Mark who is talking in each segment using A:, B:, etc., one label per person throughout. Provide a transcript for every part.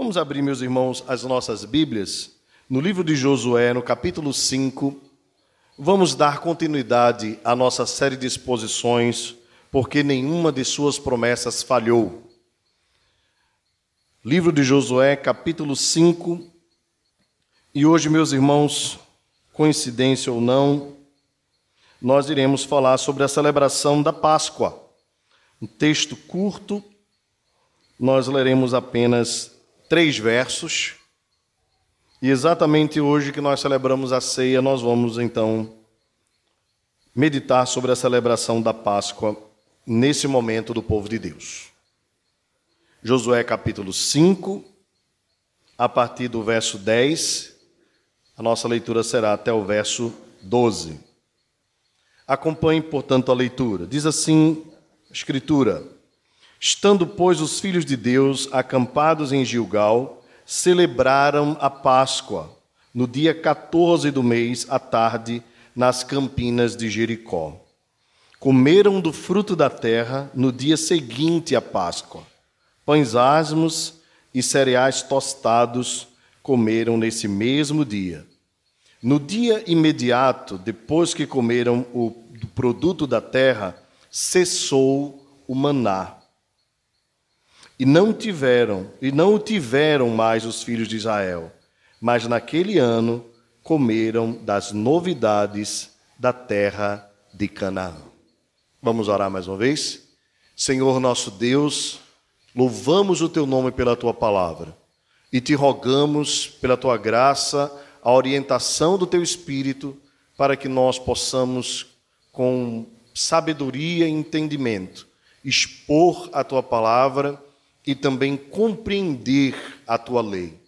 A: Vamos abrir, meus irmãos, as nossas Bíblias no livro de Josué, no capítulo 5. Vamos dar continuidade à nossa série de exposições, porque nenhuma de suas promessas falhou. Livro de Josué, capítulo 5. E hoje, meus irmãos, coincidência ou não, nós iremos falar sobre a celebração da Páscoa. Um texto curto, nós leremos apenas três versos. E exatamente hoje que nós celebramos a ceia, nós vamos então meditar sobre a celebração da Páscoa nesse momento do povo de Deus. Josué capítulo 5, a partir do verso 10, a nossa leitura será até o verso 12. Acompanhe, portanto, a leitura. Diz assim a Escritura. Estando, pois, os filhos de Deus acampados em Gilgal, celebraram a Páscoa no dia 14 do mês, à tarde, nas campinas de Jericó. Comeram do fruto da terra no dia seguinte à Páscoa. Pães asmos e cereais tostados comeram nesse mesmo dia. No dia imediato, depois que comeram o produto da terra, cessou o maná e não tiveram, e não o tiveram mais os filhos de Israel, mas naquele ano comeram das novidades da terra de Canaã. Vamos orar mais uma vez? Senhor nosso Deus, louvamos o teu nome pela tua palavra e te rogamos pela tua graça, a orientação do teu espírito, para que nós possamos, com sabedoria e entendimento, expor a tua palavra e também compreender a tua lei.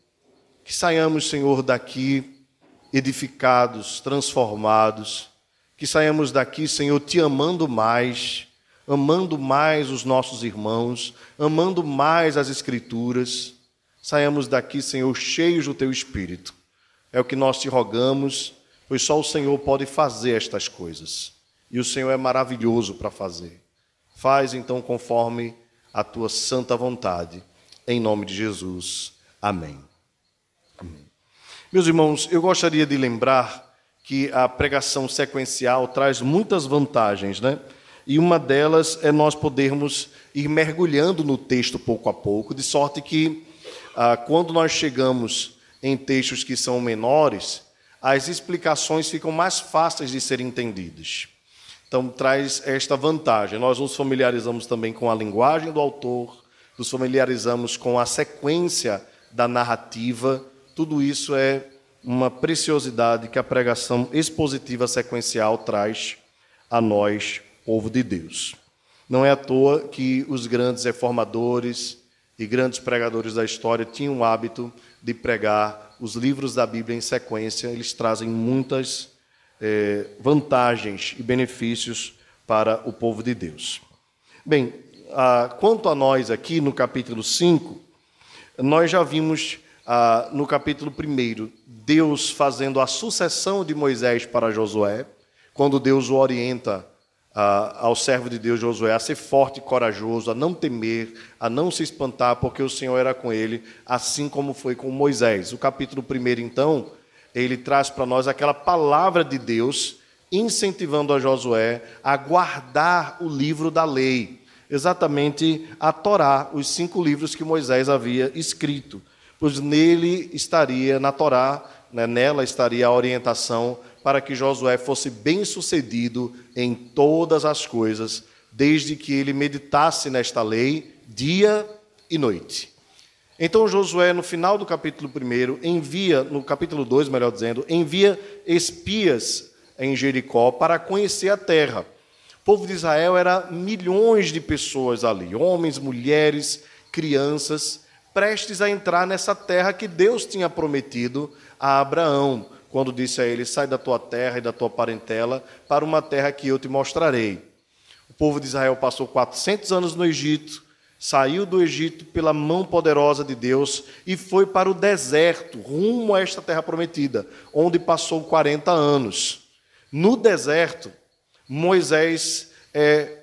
A: Que saiamos, Senhor, daqui edificados, transformados, que saiamos daqui, Senhor, te amando mais, amando mais os nossos irmãos, amando mais as Escrituras. Saiamos daqui, Senhor, cheios do teu espírito. É o que nós te rogamos, pois só o Senhor pode fazer estas coisas. E o Senhor é maravilhoso para fazer. Faz então conforme a tua santa vontade. Em nome de Jesus. Amém. Amém. Meus irmãos, eu gostaria de lembrar que a pregação sequencial traz muitas vantagens, né? E uma delas é nós podermos ir mergulhando no texto pouco a pouco, de sorte que ah, quando nós chegamos em textos que são menores, as explicações ficam mais fáceis de serem entendidas. Então, traz esta vantagem. Nós nos familiarizamos também com a linguagem do autor, nos familiarizamos com a sequência da narrativa. Tudo isso é uma preciosidade que a pregação expositiva sequencial traz a nós, povo de Deus. Não é à toa que os grandes reformadores e grandes pregadores da história tinham o hábito de pregar os livros da Bíblia em sequência. Eles trazem muitas é, vantagens e benefícios para o povo de Deus. Bem, quanto a nós aqui no capítulo 5, nós já vimos no capítulo 1 Deus fazendo a sucessão de Moisés para Josué, quando Deus o orienta ao servo de Deus Josué a ser forte e corajoso, a não temer, a não se espantar, porque o Senhor era com ele, assim como foi com Moisés. O capítulo 1, então, ele traz para nós aquela palavra de Deus, incentivando a Josué a guardar o livro da lei, exatamente a Torá, os cinco livros que Moisés havia escrito, pois nele estaria, na Torá, né, nela estaria a orientação para que Josué fosse bem sucedido em todas as coisas, desde que ele meditasse nesta lei dia e noite. Então Josué, no final do capítulo 1, envia, no capítulo 2, melhor dizendo, envia espias em Jericó para conhecer a terra. O povo de Israel era milhões de pessoas ali, homens, mulheres, crianças, prestes a entrar nessa terra que Deus tinha prometido a Abraão, quando disse a ele: Sai da tua terra e da tua parentela para uma terra que eu te mostrarei. O povo de Israel passou 400 anos no Egito, saiu do Egito pela mão poderosa de Deus e foi para o deserto, rumo a esta terra prometida, onde passou 40 anos. No deserto, Moisés é,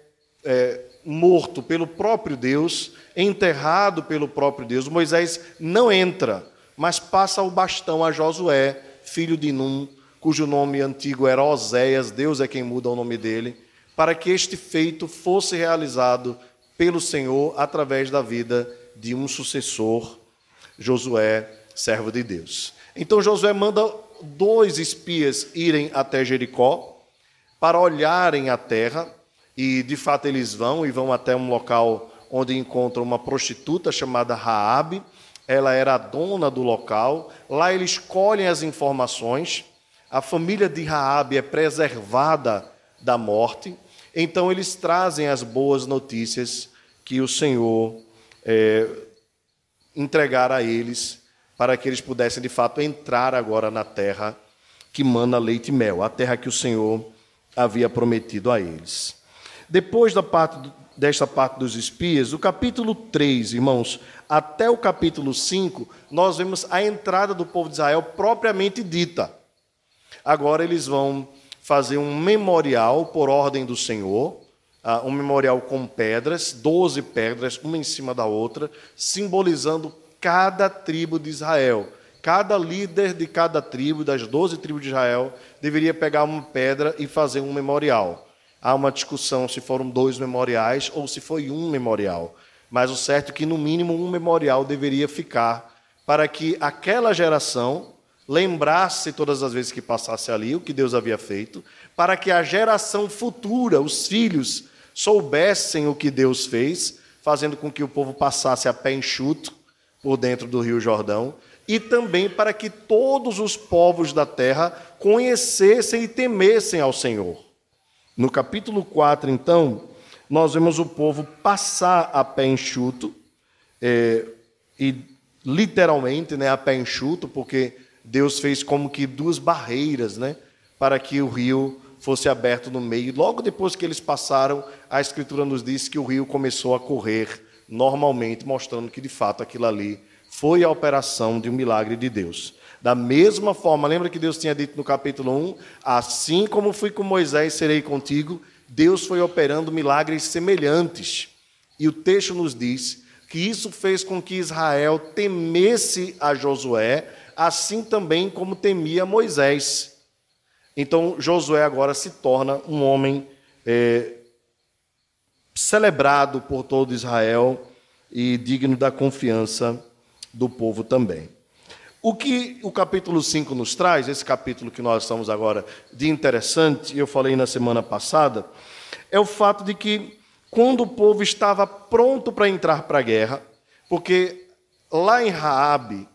A: é, morto pelo próprio Deus, enterrado pelo próprio Deus. Moisés não entra, mas passa o bastão a Josué, filho de Num, cujo nome antigo era Oséias, Deus é quem muda o nome dele, para que este feito fosse realizado pelo Senhor através da vida de um sucessor, Josué, servo de Deus. Então Josué manda dois espias irem até Jericó para olharem a terra e de fato eles vão e vão até um local onde encontram uma prostituta chamada Raabe. Ela era a dona do local. Lá eles colhem as informações. A família de Raabe é preservada da morte. Então eles trazem as boas notícias que o Senhor é, entregar a eles para que eles pudessem de fato entrar agora na terra que mana leite e mel, a terra que o Senhor havia prometido a eles. Depois da parte, desta parte dos espias, do capítulo 3, irmãos, até o capítulo 5, nós vemos a entrada do povo de Israel propriamente dita. Agora eles vão fazer um memorial por ordem do Senhor, ah, um memorial com pedras, 12 pedras, uma em cima da outra, simbolizando cada tribo de Israel. Cada líder de cada tribo, das 12 tribos de Israel, deveria pegar uma pedra e fazer um memorial. Há uma discussão se foram dois memoriais ou se foi um memorial. Mas o certo é que, no mínimo, um memorial deveria ficar para que aquela geração lembrasse todas as vezes que passasse ali o que Deus havia feito, para que a geração futura, os filhos, soubessem o que Deus fez, fazendo com que o povo passasse a pé enxuto por dentro do Rio Jordão, e também para que todos os povos da terra conhecessem e temessem ao Senhor. No capítulo 4, então, nós vemos o povo passar a pé enxuto, é, e literalmente né, a pé enxuto, porque Deus fez como que duas barreiras né, para que o rio fosse aberto no meio. Logo depois que eles passaram, a Escritura nos diz que o rio começou a correr normalmente, mostrando que de fato aquilo ali foi a operação de um milagre de Deus. Da mesma forma, lembra que Deus tinha dito no capítulo 1: Assim como fui com Moisés, serei contigo. Deus foi operando milagres semelhantes. E o texto nos diz que isso fez com que Israel temesse a Josué, assim também como temia Moisés. Então, Josué agora se torna um homem é, celebrado por todo Israel e digno da confiança do povo também. O que o capítulo 5 nos traz, esse capítulo que nós estamos agora de interessante, eu falei na semana passada, é o fato de que quando o povo estava pronto para entrar para a guerra, porque lá em Raabe,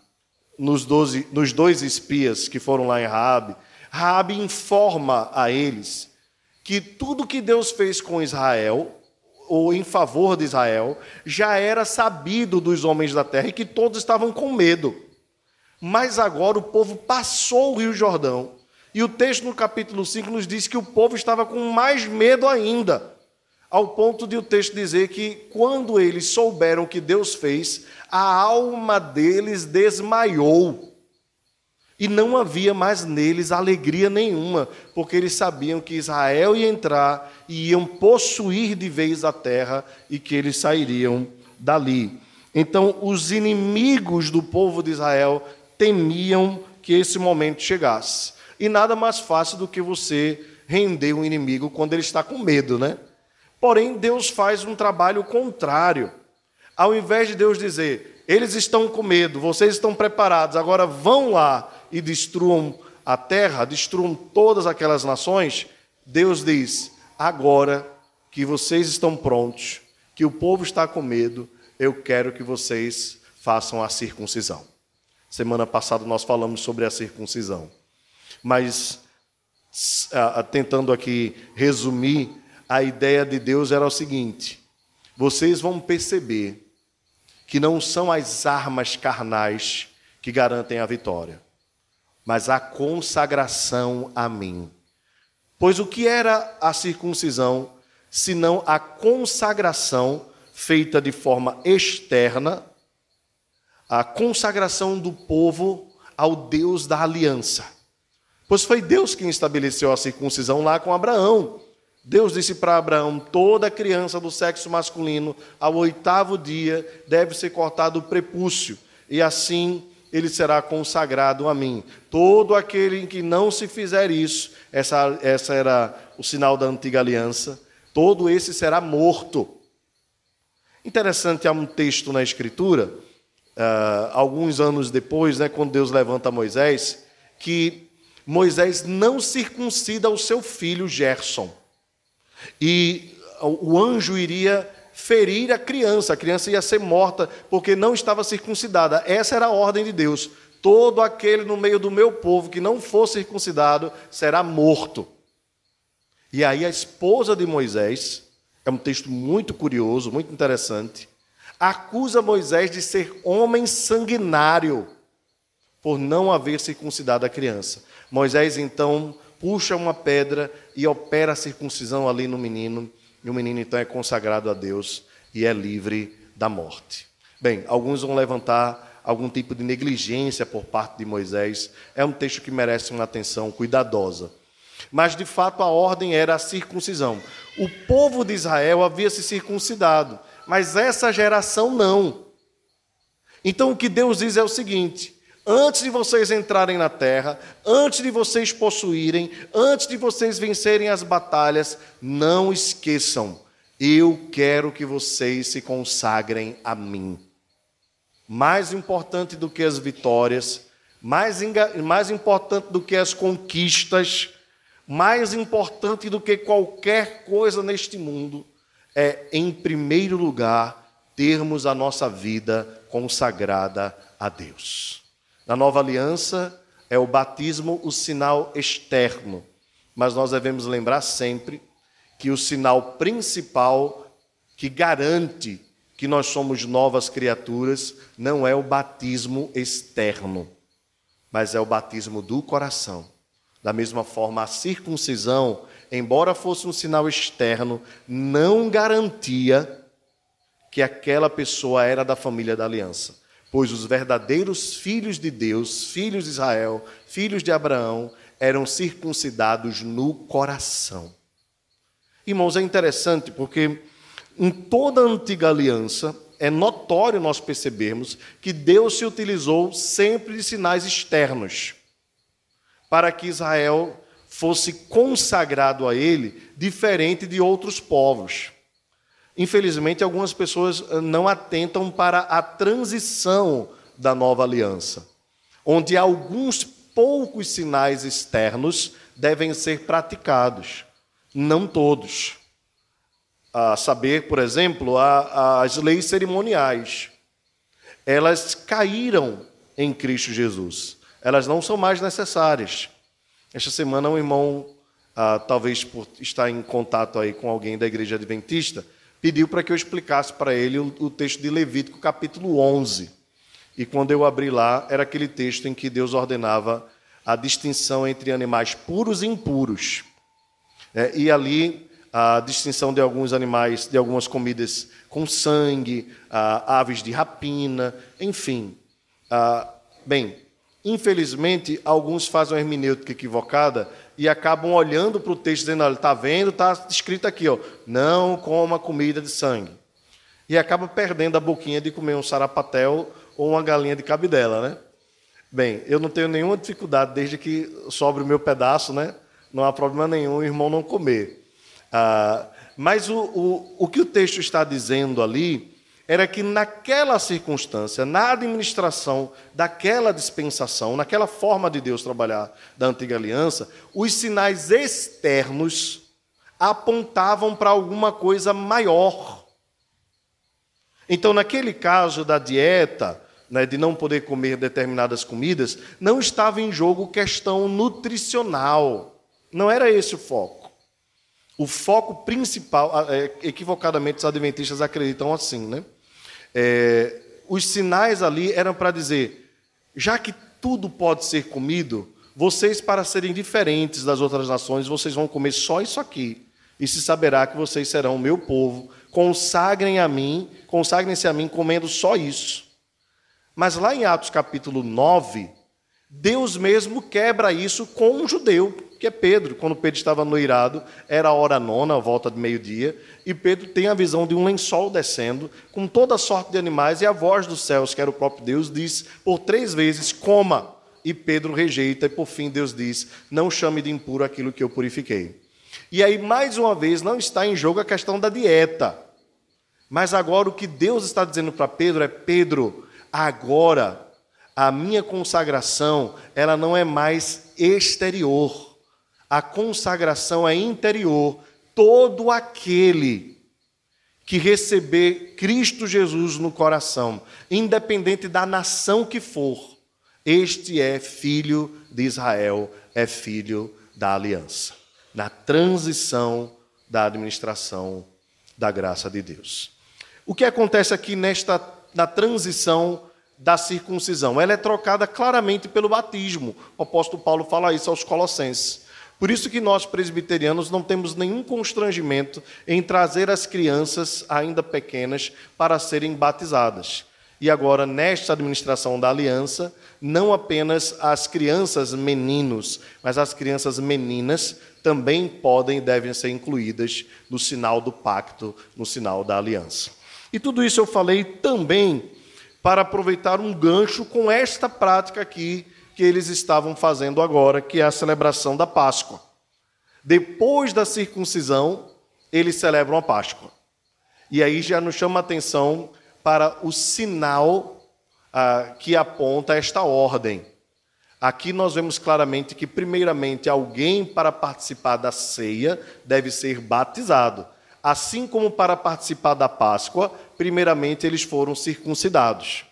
A: nos, 12, nos dois espias que foram lá em Raabe, Raabe informa a eles que tudo que Deus fez com Israel, ou em favor de Israel, já era sabido dos homens da terra e que todos estavam com medo. Mas agora o povo passou o Rio Jordão. E o texto no capítulo 5 nos diz que o povo estava com mais medo ainda, ao ponto de o texto dizer que quando eles souberam o que Deus fez, a alma deles desmaiou. E não havia mais neles alegria nenhuma, porque eles sabiam que Israel ia entrar e iam possuir de vez a terra e que eles sairiam dali. Então, os inimigos do povo de Israel temiam que esse momento chegasse. E nada mais fácil do que você render um inimigo quando ele está com medo, né? Porém, Deus faz um trabalho contrário. Ao invés de Deus dizer, eles estão com medo, vocês estão preparados, agora vão lá e destruam a terra, destruam todas aquelas nações, Deus diz: agora que vocês estão prontos, que o povo está com medo, eu quero que vocês façam a circuncisão. Semana passada nós falamos sobre a circuncisão. Mas, tentando aqui resumir, a ideia de Deus era o seguinte: vocês vão perceber que não são as armas carnais que garantem a vitória, mas a consagração a mim. Pois o que era a circuncisão, senão a consagração feita de forma externa a consagração do povo ao Deus da aliança. Pois foi Deus quem estabeleceu a circuncisão lá com Abraão, Deus disse para Abraão: toda criança do sexo masculino, ao oitavo dia, deve ser cortado o prepúcio, e assim ele será consagrado a mim. Todo aquele que não se fizer isso, essa, essa era o sinal da antiga aliança, todo esse será morto. Interessante, há um texto na Escritura, uh, alguns anos depois, né, quando Deus levanta Moisés, que Moisés não circuncida o seu filho Gerson. E o anjo iria ferir a criança, a criança ia ser morta porque não estava circuncidada. Essa era a ordem de Deus. Todo aquele no meio do meu povo que não for circuncidado será morto. E aí a esposa de Moisés, é um texto muito curioso, muito interessante, acusa Moisés de ser homem sanguinário por não haver circuncidado a criança. Moisés então puxa uma pedra e opera a circuncisão ali no menino, e o menino então é consagrado a Deus e é livre da morte. Bem, alguns vão levantar algum tipo de negligência por parte de Moisés. É um texto que merece uma atenção cuidadosa. Mas de fato a ordem era a circuncisão. O povo de Israel havia se circuncidado, mas essa geração não. Então o que Deus diz é o seguinte: Antes de vocês entrarem na terra, antes de vocês possuírem, antes de vocês vencerem as batalhas, não esqueçam, eu quero que vocês se consagrem a mim. Mais importante do que as vitórias, mais, mais importante do que as conquistas, mais importante do que qualquer coisa neste mundo, é, em primeiro lugar, termos a nossa vida consagrada a Deus. Na nova aliança, é o batismo o sinal externo, mas nós devemos lembrar sempre que o sinal principal que garante que nós somos novas criaturas não é o batismo externo, mas é o batismo do coração. Da mesma forma, a circuncisão, embora fosse um sinal externo, não garantia que aquela pessoa era da família da aliança pois os verdadeiros filhos de Deus, filhos de Israel, filhos de Abraão, eram circuncidados no coração. Irmãos, é interessante porque em toda a antiga aliança é notório nós percebermos que Deus se utilizou sempre de sinais externos para que Israel fosse consagrado a ele, diferente de outros povos. Infelizmente, algumas pessoas eh, não atentam para a transição da nova aliança, onde alguns poucos sinais externos devem ser praticados, não todos. A saber, por exemplo, as leis cerimoniais. Elas caíram em Cristo Jesus. Elas não são mais necessárias. Esta semana, um irmão, ah, talvez por estar em contato aí com alguém da igreja adventista, pediu para que eu explicasse para ele o, o texto de Levítico, capítulo 11. E quando eu abri lá, era aquele texto em que Deus ordenava a distinção entre animais puros e impuros. É, e ali a distinção de alguns animais, de algumas comidas com sangue, aves de rapina, enfim. bem, infelizmente, alguns fazem uma hermenêutica equivocada e acabam olhando para o texto dizendo: olha, está vendo, está escrito aqui, ó, não coma comida de sangue. E acaba perdendo a boquinha de comer um sarapatel ou uma galinha de cabidela, né? Bem, eu não tenho nenhuma dificuldade desde que sobre o meu pedaço, né? Não há problema nenhum o irmão não comer. Ah, mas o, o, o que o texto está dizendo ali era que naquela circunstância, na administração daquela dispensação, naquela forma de Deus trabalhar da antiga aliança, os sinais externos apontavam para alguma coisa maior. Então, naquele caso da dieta, né, de não poder comer determinadas comidas, não estava em jogo questão nutricional. Não era esse o foco. O foco principal, é, equivocadamente os adventistas acreditam assim, né? É, os sinais ali eram para dizer: já que tudo pode ser comido, vocês, para serem diferentes das outras nações, vocês vão comer só isso aqui. E se saberá que vocês serão o meu povo. Consagrem a mim, consagrem-se a mim comendo só isso. Mas lá em Atos capítulo 9, Deus mesmo quebra isso com um judeu, que é Pedro. Quando Pedro estava noirado, era a hora nona, a volta de meio-dia, e Pedro tem a visão de um lençol descendo, com toda sorte de animais, e a voz dos céus, que era o próprio Deus, diz por três vezes: coma. E Pedro rejeita, e por fim Deus diz: não chame de impuro aquilo que eu purifiquei. E aí, mais uma vez, não está em jogo a questão da dieta. Mas agora o que Deus está dizendo para Pedro é: Pedro, agora a minha consagração, ela não é mais exterior. A consagração é interior. Todo aquele que receber Cristo Jesus no coração, independente da nação que for, este é filho de Israel, é filho da aliança. Na transição da administração da graça de Deus. O que acontece aqui nesta na transição da circuncisão. Ela é trocada claramente pelo batismo. O apóstolo Paulo fala isso aos Colossenses. Por isso que nós presbiterianos não temos nenhum constrangimento em trazer as crianças ainda pequenas para serem batizadas. E agora, nesta administração da aliança, não apenas as crianças meninos, mas as crianças meninas também podem e devem ser incluídas no sinal do pacto, no sinal da aliança. E tudo isso eu falei também para aproveitar um gancho com esta prática aqui que eles estavam fazendo agora, que é a celebração da Páscoa. Depois da circuncisão, eles celebram a Páscoa. E aí já nos chama a atenção para o sinal ah, que aponta esta ordem. Aqui nós vemos claramente que, primeiramente, alguém para participar da ceia deve ser batizado. Assim como para participar da Páscoa, primeiramente eles foram circuncidados.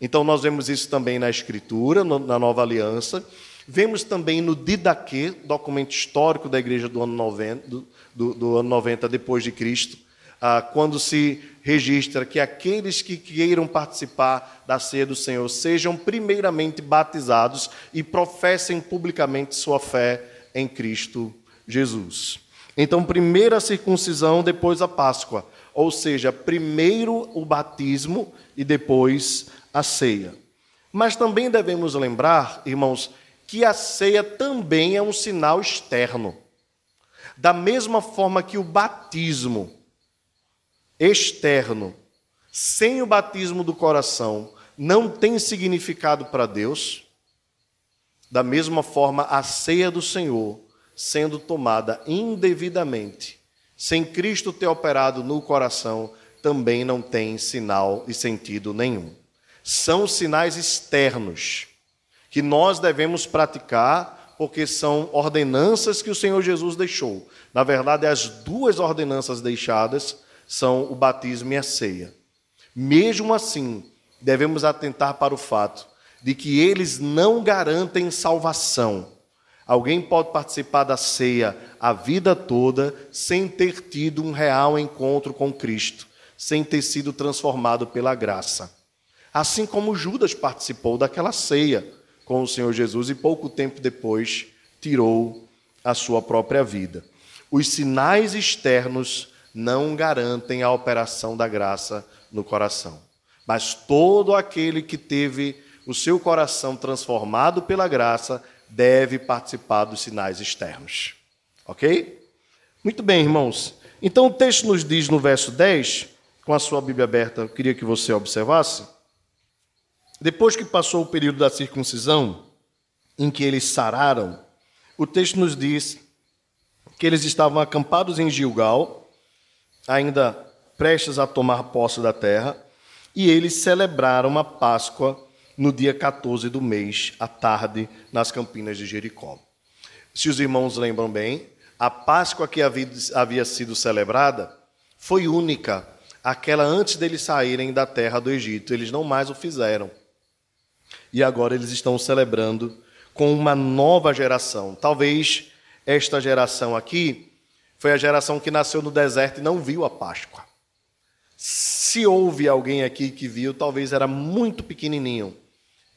A: Então nós vemos isso também na Escritura, na Nova Aliança. Vemos também no Didaquê, documento histórico da igreja do ano 90, do, do, do ano 90 depois de Cristo, ah, quando se registra que aqueles que queiram participar da ceia do Senhor sejam primeiramente batizados e professem publicamente sua fé em Cristo Jesus. Então, primeiro a circuncisão, depois a Páscoa. Ou seja, primeiro o batismo e depois a ceia. Mas também devemos lembrar, irmãos, que a ceia também é um sinal externo. Da mesma forma que o batismo externo, sem o batismo do coração, não tem significado para Deus, da mesma forma a ceia do Senhor sendo tomada indevidamente, sem Cristo ter operado no coração, também não tem sinal e sentido nenhum. São sinais externos que nós devemos praticar, porque são ordenanças que o Senhor Jesus deixou. Na verdade, as duas ordenanças deixadas são o batismo e a ceia. Mesmo assim, devemos atentar para o fato de que eles não garantem salvação Alguém pode participar da ceia a vida toda sem ter tido um real encontro com Cristo, sem ter sido transformado pela graça. Assim como Judas participou daquela ceia com o Senhor Jesus e pouco tempo depois tirou a sua própria vida. Os sinais externos não garantem a operação da graça no coração. Mas todo aquele que teve o seu coração transformado pela graça deve participar dos sinais externos. Ok? Muito bem, irmãos. Então o texto nos diz no verso 10, com a sua Bíblia aberta, eu queria que você observasse. Depois que passou o período da circuncisão, em que eles sararam, o texto nos diz que eles estavam acampados em Gilgal, ainda prestes a tomar posse da terra, e eles celebraram a Páscoa no dia 14 do mês, à tarde, nas campinas de Jericó. Se os irmãos lembram bem, a Páscoa que havia sido celebrada foi única, aquela antes deles saírem da terra do Egito. Eles não mais o fizeram. E agora eles estão celebrando com uma nova geração. Talvez esta geração aqui foi a geração que nasceu no deserto e não viu a Páscoa. Se houve alguém aqui que viu, talvez era muito pequenininho.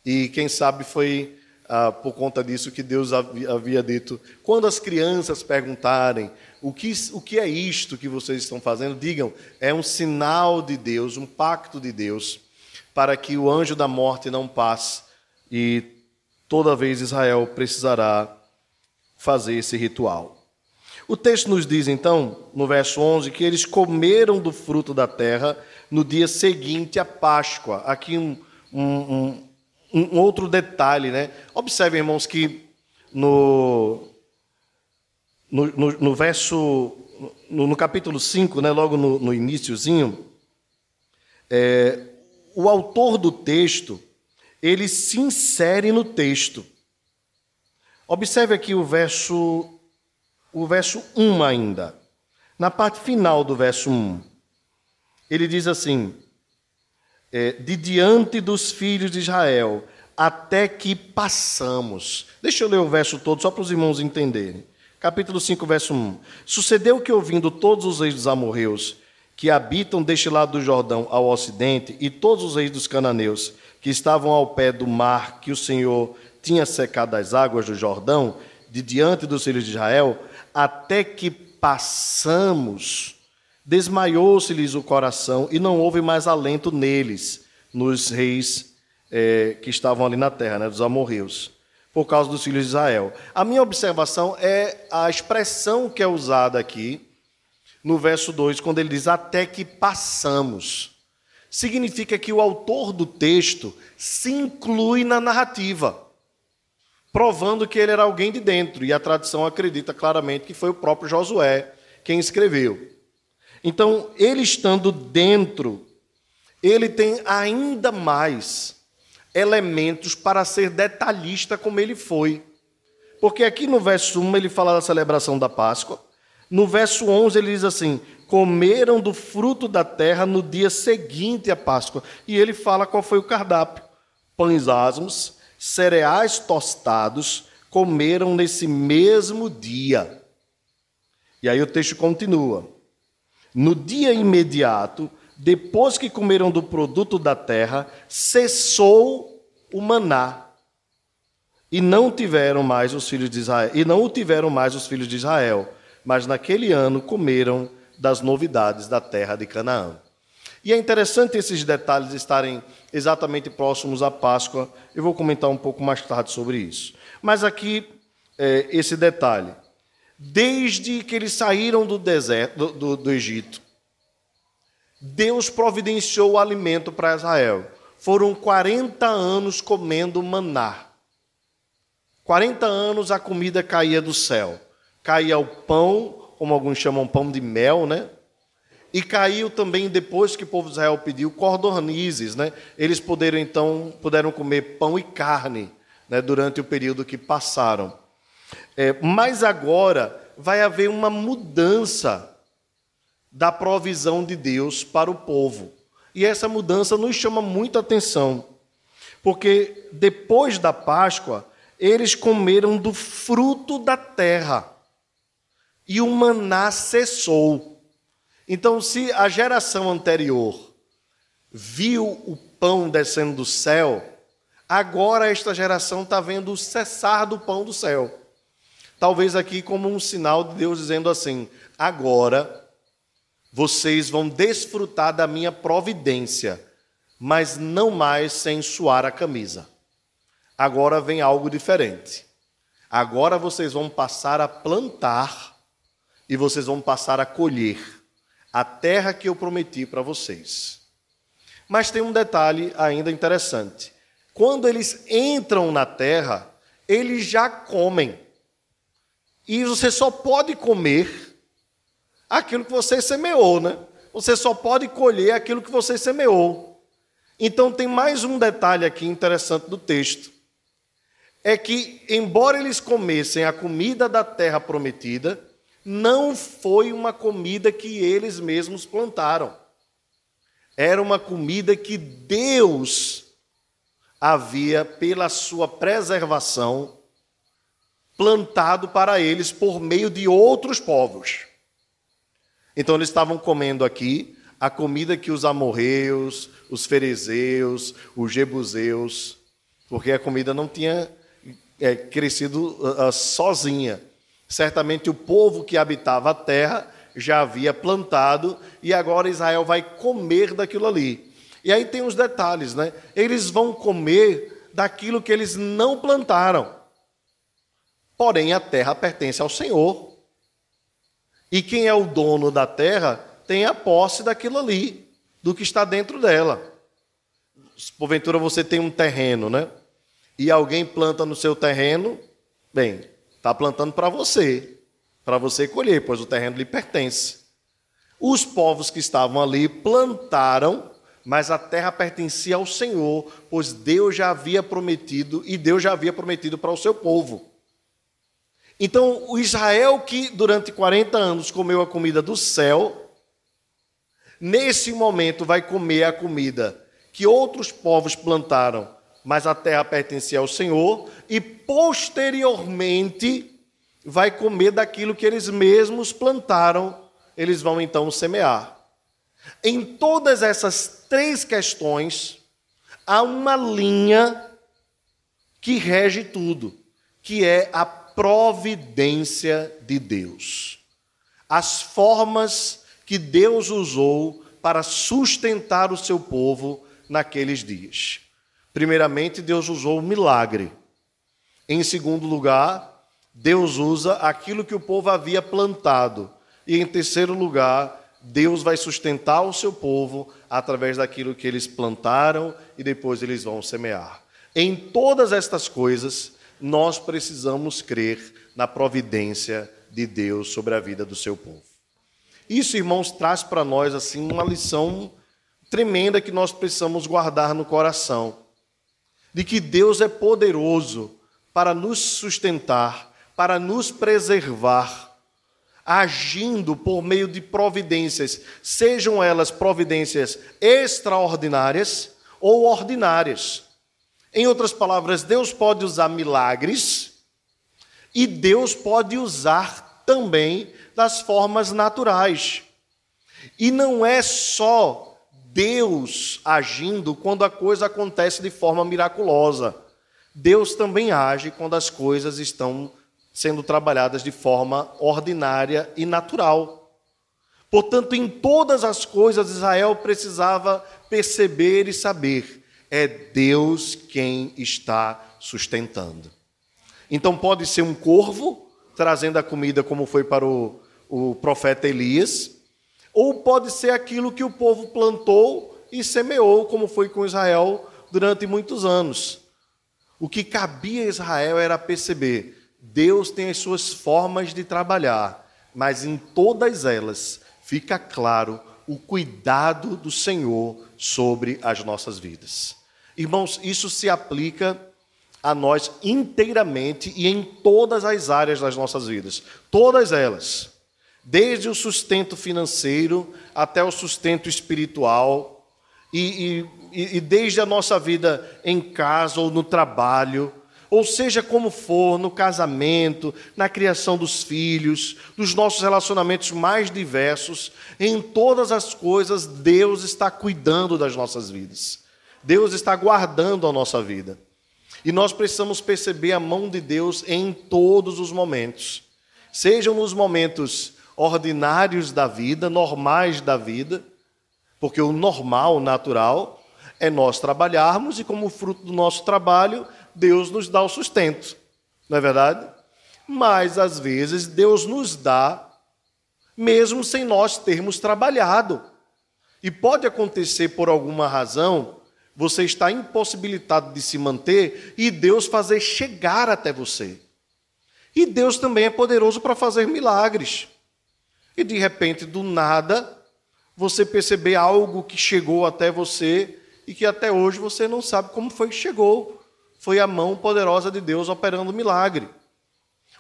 A: E quem sabe foi ah, por conta disso que Deus havia dito: quando as crianças perguntarem o que, o que é isto que vocês estão fazendo, digam, é um sinal de Deus, um pacto de Deus, para que o anjo da morte não passe e toda vez Israel precisará fazer esse ritual. O texto nos diz então, no verso 11, que eles comeram do fruto da terra no dia seguinte à Páscoa. Aqui um, um, um, um outro detalhe, né? Observem, irmãos, que no, no, no, no verso, no, no, capítulo 5, né, logo no, no iníciozinho, é, o autor do texto, ele se insere no texto. Observe aqui o verso o verso 1 ainda. Na parte final do verso 1, ele diz assim: é, De diante dos filhos de Israel, até que passamos. Deixa eu ler o verso todo, só para os irmãos entenderem. Capítulo 5, verso 1. Sucedeu que, ouvindo todos os reis dos amorreus, que habitam deste lado do Jordão ao ocidente, e todos os reis dos cananeus, que estavam ao pé do mar que o Senhor tinha secado as águas do Jordão, de diante dos filhos de Israel, até que passamos, desmaiou-se-lhes o coração e não houve mais alento neles, nos reis é, que estavam ali na terra, né, dos amorreus, por causa dos filhos de Israel. A minha observação é a expressão que é usada aqui no verso 2, quando ele diz até que passamos. Significa que o autor do texto se inclui na narrativa provando que ele era alguém de dentro, e a tradição acredita claramente que foi o próprio Josué quem escreveu. Então, ele estando dentro, ele tem ainda mais elementos para ser detalhista como ele foi. Porque aqui no verso 1 ele fala da celebração da Páscoa, no verso 11 ele diz assim: comeram do fruto da terra no dia seguinte à Páscoa. E ele fala qual foi o cardápio: pães asmos, cereais tostados comeram nesse mesmo dia. E aí o texto continua. No dia imediato, depois que comeram do produto da terra, cessou o maná. E não tiveram mais os filhos de Israel, e não o tiveram mais os filhos de Israel, mas naquele ano comeram das novidades da terra de Canaã. E é interessante esses detalhes estarem exatamente próximos à Páscoa. Eu vou comentar um pouco mais tarde sobre isso. Mas aqui, é, esse detalhe. Desde que eles saíram do deserto, do, do, do Egito, Deus providenciou o alimento para Israel. Foram 40 anos comendo maná. 40 anos a comida caía do céu. Caía o pão, como alguns chamam pão de mel, né? E caiu também depois que o povo de Israel pediu cordonizes, né? Eles puderam então puderam comer pão e carne, né? Durante o período que passaram. É, mas agora vai haver uma mudança da provisão de Deus para o povo. E essa mudança nos chama muita atenção, porque depois da Páscoa eles comeram do fruto da terra e o maná cessou. Então, se a geração anterior viu o pão descendo do céu, agora esta geração está vendo o cessar do pão do céu. Talvez aqui como um sinal de Deus dizendo assim: agora vocês vão desfrutar da minha providência, mas não mais sem suar a camisa. Agora vem algo diferente. Agora vocês vão passar a plantar e vocês vão passar a colher a terra que eu prometi para vocês. Mas tem um detalhe ainda interessante. Quando eles entram na terra, eles já comem. E você só pode comer aquilo que você semeou, né? Você só pode colher aquilo que você semeou. Então tem mais um detalhe aqui interessante do texto. É que, embora eles comessem a comida da terra prometida, não foi uma comida que eles mesmos plantaram. Era uma comida que Deus havia, pela sua preservação, plantado para eles por meio de outros povos. Então eles estavam comendo aqui a comida que os amorreus, os ferezeus, os jebuseus, porque a comida não tinha é, crescido uh, sozinha. Certamente o povo que habitava a terra já havia plantado e agora Israel vai comer daquilo ali. E aí tem os detalhes, né? Eles vão comer daquilo que eles não plantaram. Porém, a terra pertence ao Senhor. E quem é o dono da terra tem a posse daquilo ali, do que está dentro dela. Porventura você tem um terreno, né? E alguém planta no seu terreno, bem, está plantando para você, para você colher, pois o terreno lhe pertence. Os povos que estavam ali plantaram, mas a terra pertencia ao Senhor, pois Deus já havia prometido e Deus já havia prometido para o seu povo. Então, o Israel que durante 40 anos comeu a comida do céu, nesse momento vai comer a comida que outros povos plantaram, mas a terra pertencia ao Senhor, e posteriormente vai comer daquilo que eles mesmos plantaram, eles vão então semear. Em todas essas três questões, há uma linha que rege tudo, que é a providência de Deus. As formas que Deus usou para sustentar o seu povo naqueles dias. Primeiramente, Deus usou o milagre. Em segundo lugar, Deus usa aquilo que o povo havia plantado. E em terceiro lugar, Deus vai sustentar o seu povo através daquilo que eles plantaram e depois eles vão semear. Em todas estas coisas, nós precisamos crer na providência de Deus sobre a vida do seu povo. Isso, irmãos, traz para nós assim uma lição tremenda que nós precisamos guardar no coração, de que Deus é poderoso para nos sustentar, para nos preservar, agindo por meio de providências, sejam elas providências extraordinárias ou ordinárias. Em outras palavras, Deus pode usar milagres e Deus pode usar também das formas naturais. E não é só Deus agindo quando a coisa acontece de forma miraculosa. Deus também age quando as coisas estão sendo trabalhadas de forma ordinária e natural. Portanto, em todas as coisas, Israel precisava perceber e saber é Deus quem está sustentando. Então pode ser um corvo trazendo a comida, como foi para o, o profeta Elias, ou pode ser aquilo que o povo plantou e semeou, como foi com Israel durante muitos anos. O que cabia a Israel era perceber: Deus tem as suas formas de trabalhar, mas em todas elas fica claro o cuidado do Senhor sobre as nossas vidas. Irmãos, isso se aplica a nós inteiramente e em todas as áreas das nossas vidas, todas elas, desde o sustento financeiro até o sustento espiritual, e, e, e desde a nossa vida em casa ou no trabalho, ou seja como for, no casamento, na criação dos filhos, nos nossos relacionamentos mais diversos, em todas as coisas, Deus está cuidando das nossas vidas. Deus está guardando a nossa vida. E nós precisamos perceber a mão de Deus em todos os momentos. Sejam nos momentos ordinários da vida, normais da vida, porque o normal, o natural, é nós trabalharmos e, como fruto do nosso trabalho, Deus nos dá o sustento. Não é verdade? Mas, às vezes, Deus nos dá, mesmo sem nós termos trabalhado. E pode acontecer por alguma razão você está impossibilitado de se manter e Deus fazer chegar até você. E Deus também é poderoso para fazer milagres. E de repente, do nada, você perceber algo que chegou até você e que até hoje você não sabe como foi que chegou. Foi a mão poderosa de Deus operando o milagre.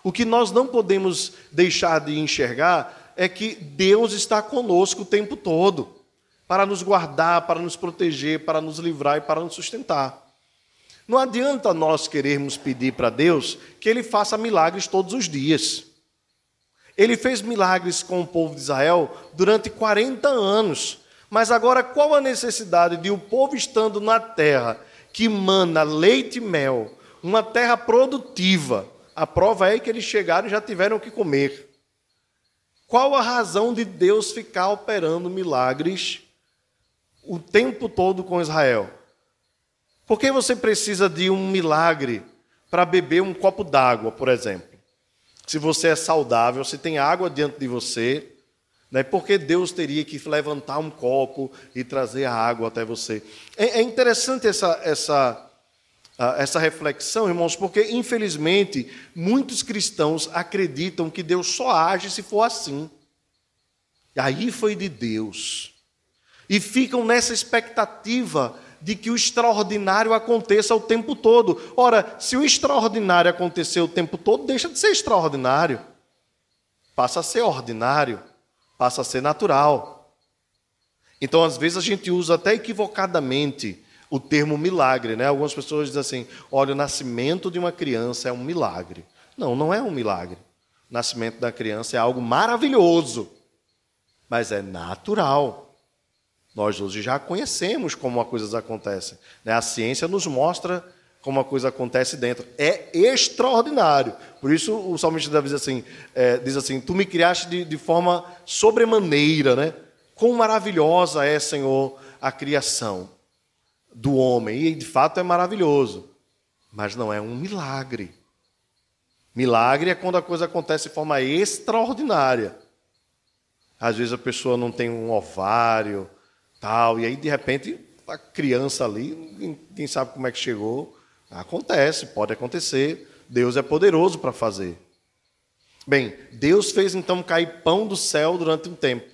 A: O que nós não podemos deixar de enxergar é que Deus está conosco o tempo todo para nos guardar, para nos proteger, para nos livrar e para nos sustentar. Não adianta nós querermos pedir para Deus que Ele faça milagres todos os dias. Ele fez milagres com o povo de Israel durante 40 anos. Mas agora, qual a necessidade de o povo estando na terra que mana leite e mel, uma terra produtiva? A prova é que eles chegaram e já tiveram o que comer. Qual a razão de Deus ficar operando milagres o tempo todo com Israel. Por que você precisa de um milagre para beber um copo d'água, por exemplo? Se você é saudável, se tem água diante de você, né, por que Deus teria que levantar um copo e trazer a água até você? É, é interessante essa, essa, essa reflexão, irmãos, porque, infelizmente, muitos cristãos acreditam que Deus só age se for assim. E aí foi de Deus. E ficam nessa expectativa de que o extraordinário aconteça o tempo todo. Ora, se o extraordinário acontecer o tempo todo, deixa de ser extraordinário. Passa a ser ordinário, passa a ser natural. Então, às vezes, a gente usa até equivocadamente o termo milagre, né? Algumas pessoas dizem assim: olha, o nascimento de uma criança é um milagre. Não, não é um milagre. O nascimento da criança é algo maravilhoso, mas é natural. Nós hoje já conhecemos como as coisas acontecem. Né? A ciência nos mostra como a coisa acontece dentro. É extraordinário. Por isso o salmista Davi diz assim, é, diz assim Tu me criaste de, de forma sobremaneira. Né? Quão maravilhosa é, Senhor, a criação do homem. E de fato é maravilhoso. Mas não é um milagre. Milagre é quando a coisa acontece de forma extraordinária. Às vezes a pessoa não tem um ovário, tal, e aí de repente a criança ali, quem sabe como é que chegou, acontece, pode acontecer. Deus é poderoso para fazer. Bem, Deus fez então cair pão do céu durante um tempo,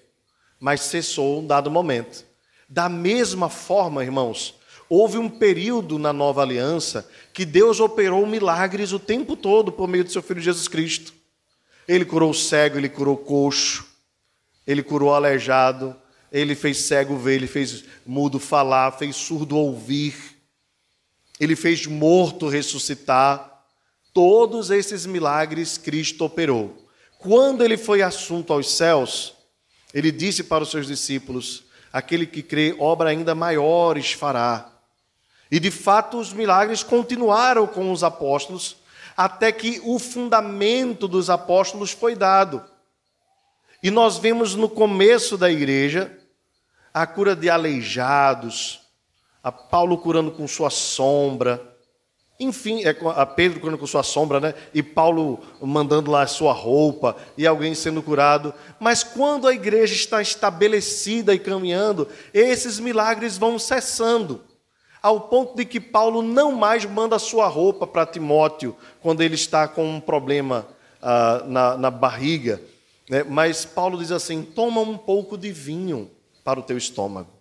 A: mas cessou um dado momento. Da mesma forma, irmãos, houve um período na nova aliança que Deus operou milagres o tempo todo por meio do seu filho Jesus Cristo. Ele curou o cego, ele curou o coxo, ele curou o aleijado, ele fez cego ver, ele fez mudo falar, fez surdo ouvir, ele fez morto ressuscitar. Todos esses milagres Cristo operou. Quando ele foi assunto aos céus, ele disse para os seus discípulos: Aquele que crê, obra ainda maiores fará. E de fato, os milagres continuaram com os apóstolos, até que o fundamento dos apóstolos foi dado. E nós vemos no começo da igreja a cura de aleijados, a Paulo curando com sua sombra, enfim, é a Pedro curando com sua sombra, né? E Paulo mandando lá a sua roupa e alguém sendo curado. Mas quando a igreja está estabelecida e caminhando, esses milagres vão cessando. Ao ponto de que Paulo não mais manda sua roupa para Timóteo quando ele está com um problema ah, na, na barriga. Né? Mas Paulo diz assim: toma um pouco de vinho para o teu estômago.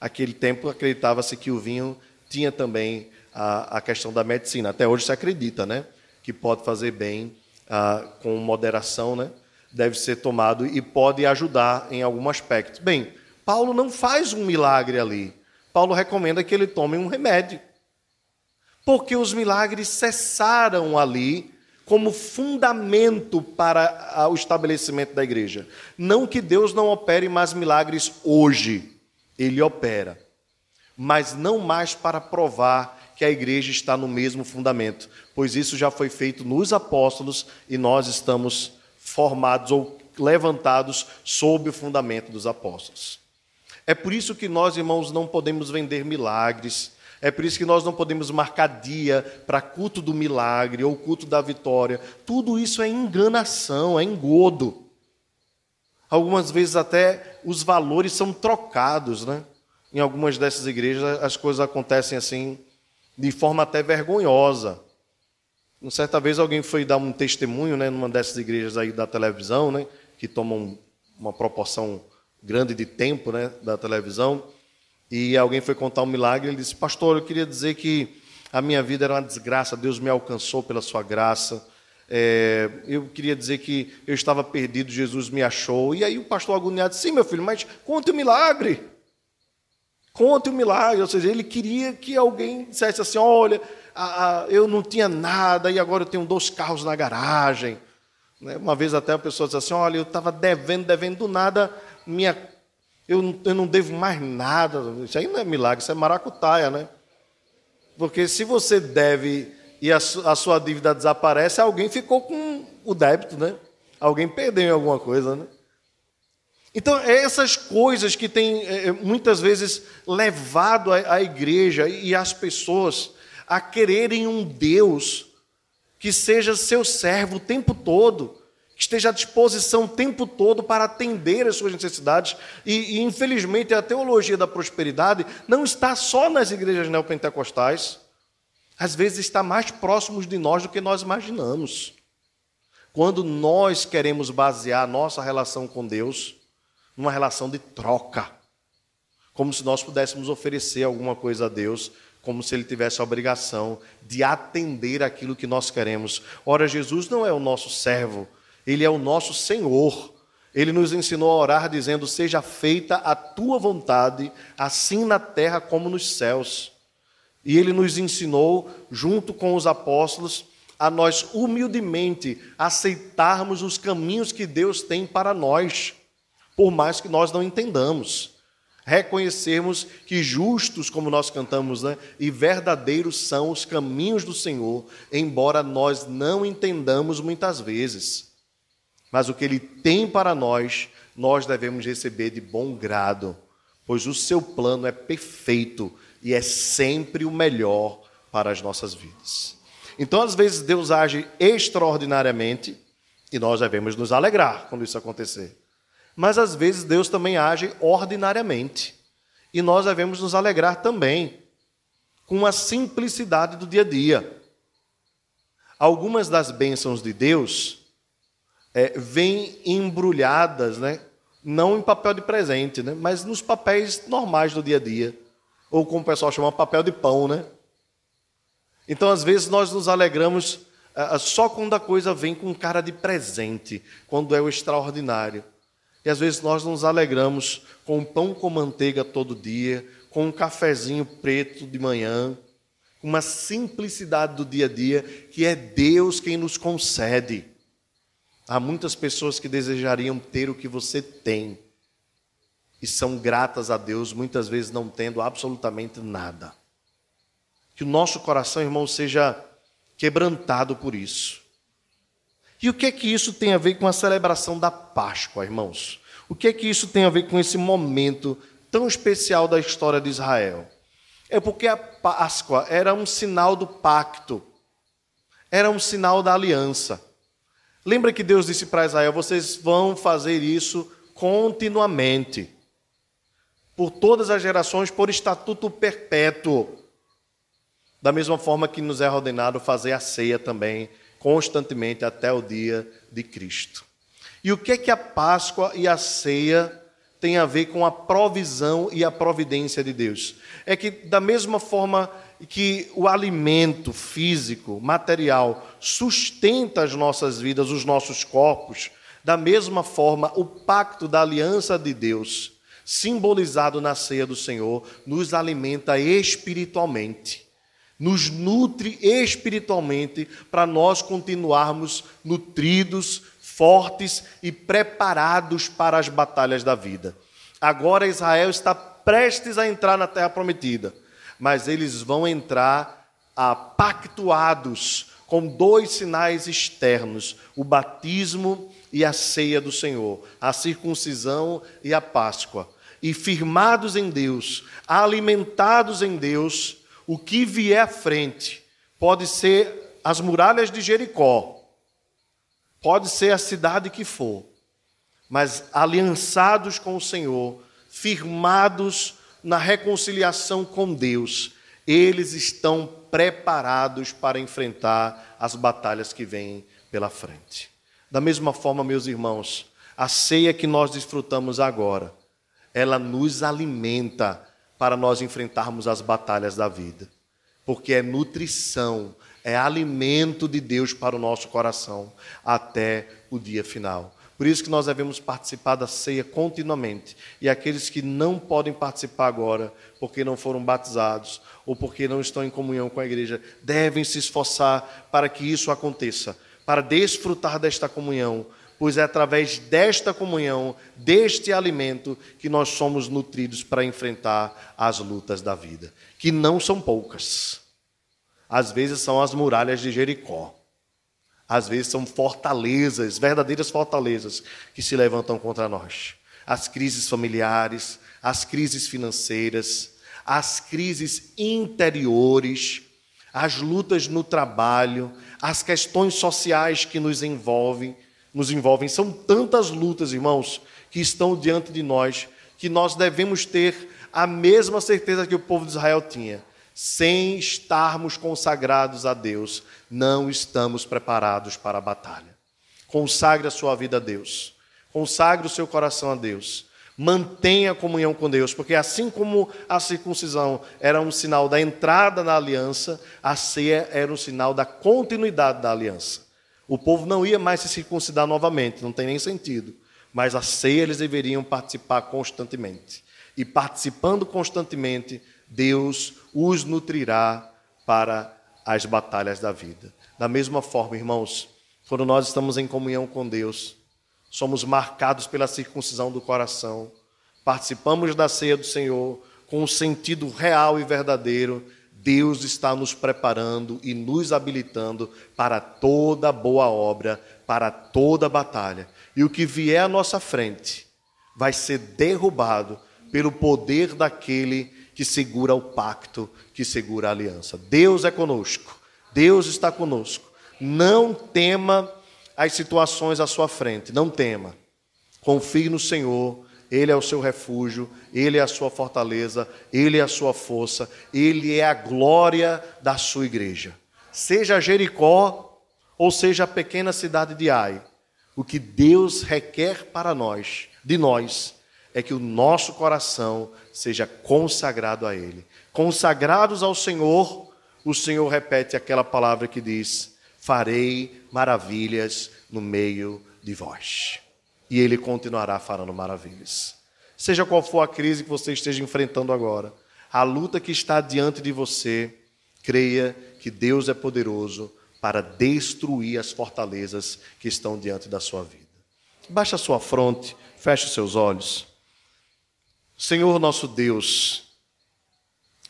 A: Aquele tempo acreditava-se que o vinho tinha também a, a, questão da medicina. Até hoje se acredita, né? Que pode fazer bem ah, com moderação, né? Deve ser tomado e pode ajudar em algum aspecto. Bem, Paulo não faz um milagre ali. Paulo recomenda que ele tome um remédio. Porque os milagres cessaram ali como fundamento para o estabelecimento da igreja. Não que Deus não opere mais milagres hoje, ele opera, mas não mais para provar que a igreja está no mesmo fundamento, pois isso já foi feito nos apóstolos e nós estamos formados ou levantados sob o fundamento dos apóstolos. É por isso que nós, irmãos, não podemos vender milagres é por isso que nós não podemos marcar dia para culto do milagre ou culto da vitória. Tudo isso é enganação, é engodo. Algumas vezes até os valores são trocados, né? Em algumas dessas igrejas as coisas acontecem assim de forma até vergonhosa. Uma certa vez alguém foi dar um testemunho, né, numa dessas igrejas aí da televisão, né, que tomam uma proporção grande de tempo, né, da televisão. E alguém foi contar um milagre, ele disse: Pastor, eu queria dizer que a minha vida era uma desgraça, Deus me alcançou pela sua graça. É, eu queria dizer que eu estava perdido, Jesus me achou. E aí o pastor agoniado disse: Sim, meu filho, mas conte o milagre. Conte o milagre. Ou seja, ele queria que alguém dissesse assim: Olha, a, a, eu não tinha nada e agora eu tenho dois carros na garagem. Né? Uma vez até a pessoa disse assim: Olha, eu estava devendo, devendo do nada, minha eu, eu não devo mais nada. Isso aí não é milagre, isso é maracutaia, né? Porque se você deve e a, a sua dívida desaparece, alguém ficou com o débito, né? Alguém perdeu em alguma coisa, né? Então, é essas coisas que têm é, muitas vezes levado a, a igreja e as pessoas a quererem um Deus que seja seu servo o tempo todo, que esteja à disposição o tempo todo para atender as suas necessidades. E, e infelizmente, a teologia da prosperidade não está só nas igrejas neopentecostais, às vezes está mais próximos de nós do que nós imaginamos. Quando nós queremos basear nossa relação com Deus numa relação de troca, como se nós pudéssemos oferecer alguma coisa a Deus, como se Ele tivesse a obrigação de atender aquilo que nós queremos. Ora, Jesus não é o nosso servo, Ele é o nosso Senhor. Ele nos ensinou a orar dizendo: Seja feita a tua vontade, assim na terra como nos céus. E ele nos ensinou, junto com os apóstolos, a nós humildemente aceitarmos os caminhos que Deus tem para nós por mais que nós não entendamos. Reconhecermos que justos, como nós cantamos, né, e verdadeiros são os caminhos do Senhor, embora nós não entendamos muitas vezes. Mas o que Ele tem para nós, nós devemos receber de bom grado, pois o seu plano é perfeito e é sempre o melhor para as nossas vidas. Então, às vezes, Deus age extraordinariamente e nós devemos nos alegrar quando isso acontecer. Mas às vezes Deus também age ordinariamente. E nós devemos nos alegrar também com a simplicidade do dia a dia. Algumas das bênçãos de Deus é, vêm embrulhadas, né? não em papel de presente, né? mas nos papéis normais do dia a dia. Ou como o pessoal chama, papel de pão. Né? Então, às vezes, nós nos alegramos ah, só quando a coisa vem com cara de presente, quando é o extraordinário. E às vezes nós nos alegramos com pão com manteiga todo dia, com um cafezinho preto de manhã, com uma simplicidade do dia a dia que é Deus quem nos concede. Há muitas pessoas que desejariam ter o que você tem e são gratas a Deus, muitas vezes não tendo absolutamente nada. Que o nosso coração, irmão, seja quebrantado por isso. E o que é que isso tem a ver com a celebração da Páscoa, irmãos? O que é que isso tem a ver com esse momento tão especial da história de Israel? É porque a Páscoa era um sinal do pacto, era um sinal da aliança. Lembra que Deus disse para Israel: vocês vão fazer isso continuamente, por todas as gerações, por estatuto perpétuo. Da mesma forma que nos é ordenado fazer a ceia também constantemente até o dia de Cristo. E o que é que a Páscoa e a ceia têm a ver com a provisão e a providência de Deus? É que, da mesma forma que o alimento físico, material, sustenta as nossas vidas, os nossos corpos, da mesma forma, o pacto da aliança de Deus, simbolizado na ceia do Senhor, nos alimenta espiritualmente nos nutre espiritualmente para nós continuarmos nutridos, fortes e preparados para as batalhas da vida. Agora Israel está prestes a entrar na terra prometida, mas eles vão entrar pactuados com dois sinais externos: o batismo e a ceia do Senhor, a circuncisão e a Páscoa. E firmados em Deus, alimentados em Deus, o que vier à frente pode ser as muralhas de Jericó, pode ser a cidade que for, mas aliançados com o Senhor, firmados na reconciliação com Deus, eles estão preparados para enfrentar as batalhas que vêm pela frente. Da mesma forma, meus irmãos, a ceia que nós desfrutamos agora, ela nos alimenta para nós enfrentarmos as batalhas da vida. Porque é nutrição, é alimento de Deus para o nosso coração até o dia final. Por isso que nós devemos participar da ceia continuamente. E aqueles que não podem participar agora, porque não foram batizados ou porque não estão em comunhão com a igreja, devem se esforçar para que isso aconteça, para desfrutar desta comunhão, pois é através desta comunhão, deste alimento, que nós somos nutridos para enfrentar as lutas da vida, que não são poucas. Às vezes são as muralhas de Jericó. Às vezes são fortalezas, verdadeiras fortalezas, que se levantam contra nós. as crises familiares, as crises financeiras, as crises interiores, as lutas no trabalho, as questões sociais que nos envolvem, nos envolvem. São tantas lutas, irmãos, que estão diante de nós, que nós devemos ter a mesma certeza que o povo de Israel tinha. Sem estarmos consagrados a Deus, não estamos preparados para a batalha. Consagre a sua vida a Deus. Consagre o seu coração a Deus. Mantenha a comunhão com Deus, porque assim como a circuncisão era um sinal da entrada na aliança, a ceia era um sinal da continuidade da aliança. O povo não ia mais se circuncidar novamente, não tem nem sentido. Mas a ceia eles deveriam participar constantemente. E participando constantemente, Deus os nutrirá para as batalhas da vida. Da mesma forma, irmãos, quando nós estamos em comunhão com Deus, somos marcados pela circuncisão do coração, participamos da ceia do Senhor com um sentido real e verdadeiro. Deus está nos preparando e nos habilitando para toda boa obra, para toda batalha. E o que vier à nossa frente vai ser derrubado pelo poder daquele que segura o pacto, que segura a aliança. Deus é conosco. Deus está conosco. Não tema as situações à sua frente. Não tema. Confie no Senhor. Ele é o seu refúgio, Ele é a sua fortaleza, Ele é a sua força, Ele é a glória da sua igreja. Seja Jericó ou seja a pequena cidade de Ai, o que Deus requer para nós, de nós, é que o nosso coração seja consagrado a Ele. Consagrados ao Senhor, o Senhor repete aquela palavra que diz: farei maravilhas no meio de vós. E Ele continuará farando maravilhas. Seja qual for a crise que você esteja enfrentando agora, a luta que está diante de você, creia que Deus é poderoso para destruir as fortalezas que estão diante da sua vida. Baixe a sua fronte, feche os seus olhos. Senhor nosso Deus,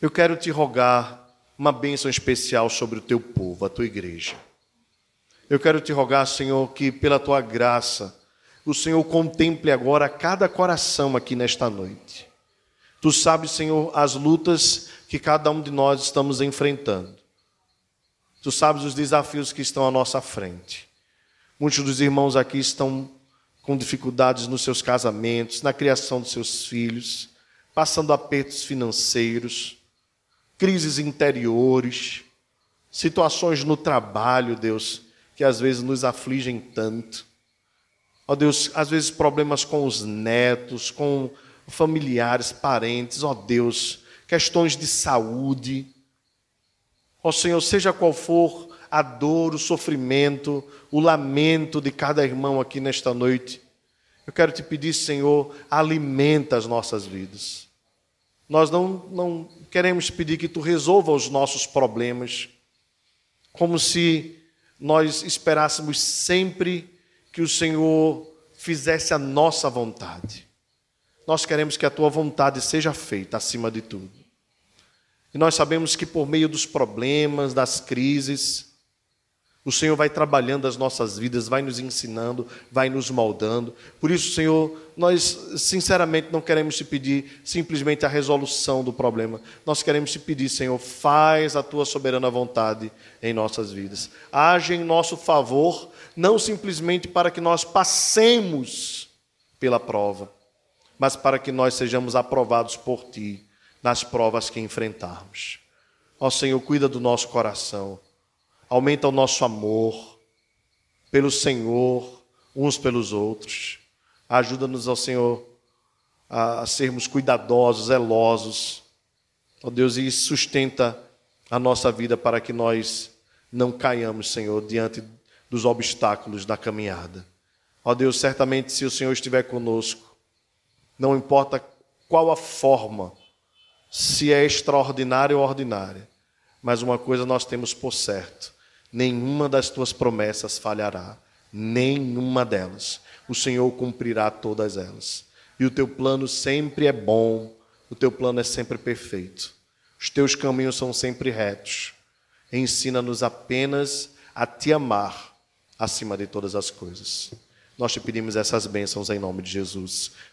A: eu quero te rogar uma bênção especial sobre o teu povo, a tua igreja. Eu quero te rogar, Senhor, que pela tua graça, o Senhor contemple agora cada coração aqui nesta noite. Tu sabes, Senhor, as lutas que cada um de nós estamos enfrentando. Tu sabes os desafios que estão à nossa frente. Muitos dos irmãos aqui estão com dificuldades nos seus casamentos, na criação dos seus filhos, passando apertos financeiros, crises interiores, situações no trabalho, Deus, que às vezes nos afligem tanto. Ó oh, Deus, às vezes problemas com os netos, com familiares, parentes, ó oh, Deus, questões de saúde. Ó oh, Senhor, seja qual for a dor, o sofrimento, o lamento de cada irmão aqui nesta noite, eu quero te pedir, Senhor, alimenta as nossas vidas. Nós não, não queremos pedir que tu resolva os nossos problemas, como se nós esperássemos sempre que o Senhor fizesse a nossa vontade. Nós queremos que a tua vontade seja feita acima de tudo. E nós sabemos que por meio dos problemas, das crises, o Senhor vai trabalhando as nossas vidas, vai nos ensinando, vai nos moldando. Por isso, Senhor, nós sinceramente não queremos te pedir simplesmente a resolução do problema. Nós queremos te pedir, Senhor, faz a tua soberana vontade em nossas vidas. Age em nosso favor, não simplesmente para que nós passemos pela prova, mas para que nós sejamos aprovados por ti nas provas que enfrentarmos. Ó Senhor, cuida do nosso coração aumenta o nosso amor pelo Senhor, uns pelos outros. Ajuda-nos, ao Senhor, a sermos cuidadosos, zelosos. Ó Deus, e sustenta a nossa vida para que nós não caiamos, Senhor, diante dos obstáculos da caminhada. Ó Deus, certamente se o Senhor estiver conosco, não importa qual a forma, se é extraordinária ou ordinária, mas uma coisa nós temos por certo: nenhuma das tuas promessas falhará, nenhuma delas. O Senhor cumprirá todas elas. E o teu plano sempre é bom, o teu plano é sempre perfeito. Os teus caminhos são sempre retos. Ensina-nos apenas a te amar acima de todas as coisas. Nós te pedimos essas bênçãos em nome de Jesus.